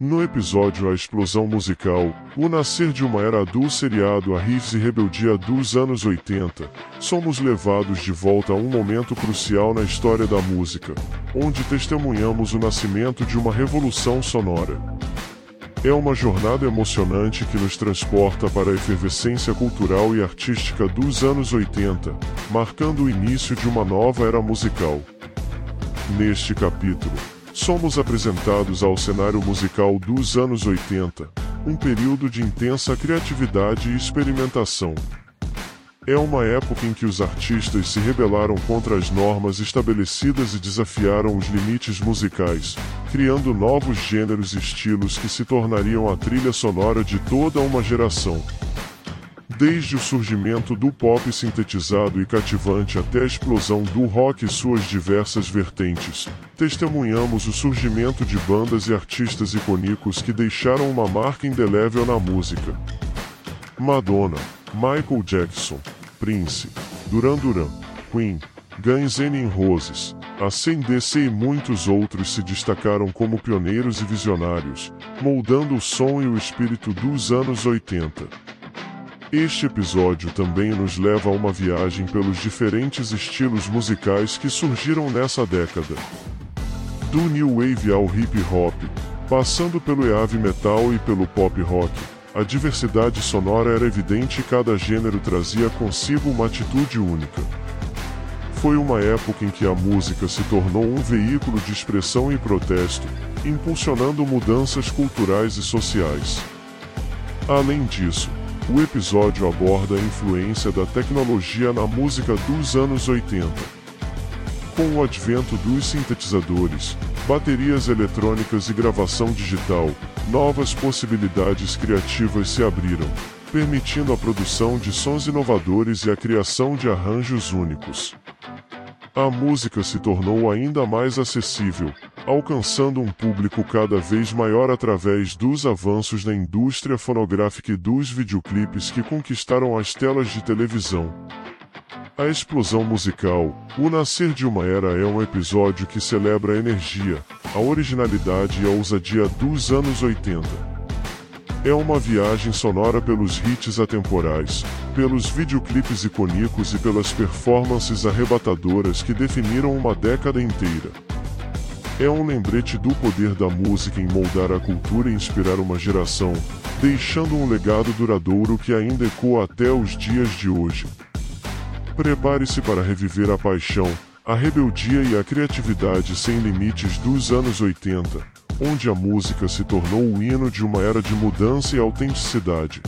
No episódio A Explosão Musical, o nascer de uma era do seriado A Riffs e Rebeldia dos anos 80, somos levados de volta a um momento crucial na história da música, onde testemunhamos o nascimento de uma revolução sonora. É uma jornada emocionante que nos transporta para a efervescência cultural e artística dos anos 80, marcando o início de uma nova era musical. Neste capítulo, somos apresentados ao cenário musical dos anos 80, um período de intensa criatividade e experimentação. É uma época em que os artistas se rebelaram contra as normas estabelecidas e desafiaram os limites musicais, criando novos gêneros e estilos que se tornariam a trilha sonora de toda uma geração. Desde o surgimento do pop sintetizado e cativante até a explosão do rock e suas diversas vertentes, testemunhamos o surgimento de bandas e artistas icônicos que deixaram uma marca indelével na música. Madonna, Michael Jackson, Prince, Duran Duran, Queen, Guns N' Roses, ACDC e muitos outros se destacaram como pioneiros e visionários, moldando o som e o espírito dos anos 80. Este episódio também nos leva a uma viagem pelos diferentes estilos musicais que surgiram nessa década. Do new wave ao hip hop, passando pelo heavy metal e pelo pop rock, a diversidade sonora era evidente e cada gênero trazia consigo uma atitude única. Foi uma época em que a música se tornou um veículo de expressão e protesto, impulsionando mudanças culturais e sociais. Além disso, o episódio aborda a influência da tecnologia na música dos anos 80. Com o advento dos sintetizadores, baterias eletrônicas e gravação digital, novas possibilidades criativas se abriram, permitindo a produção de sons inovadores e a criação de arranjos únicos. A música se tornou ainda mais acessível, alcançando um público cada vez maior através dos avanços na indústria fonográfica e dos videoclipes que conquistaram as telas de televisão. A explosão musical, o nascer de uma era é um episódio que celebra a energia, a originalidade e a ousadia dos anos 80. É uma viagem sonora pelos hits atemporais, pelos videoclipes icônicos e pelas performances arrebatadoras que definiram uma década inteira. É um lembrete do poder da música em moldar a cultura e inspirar uma geração, deixando um legado duradouro que ainda ecoa até os dias de hoje. Prepare-se para reviver a paixão, a rebeldia e a criatividade sem limites dos anos 80, onde a música se tornou o hino de uma era de mudança e autenticidade.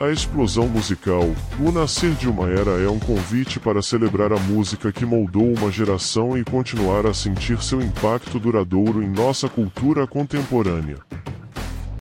A explosão musical, o nascer de uma era é um convite para celebrar a música que moldou uma geração e continuar a sentir seu impacto duradouro em nossa cultura contemporânea.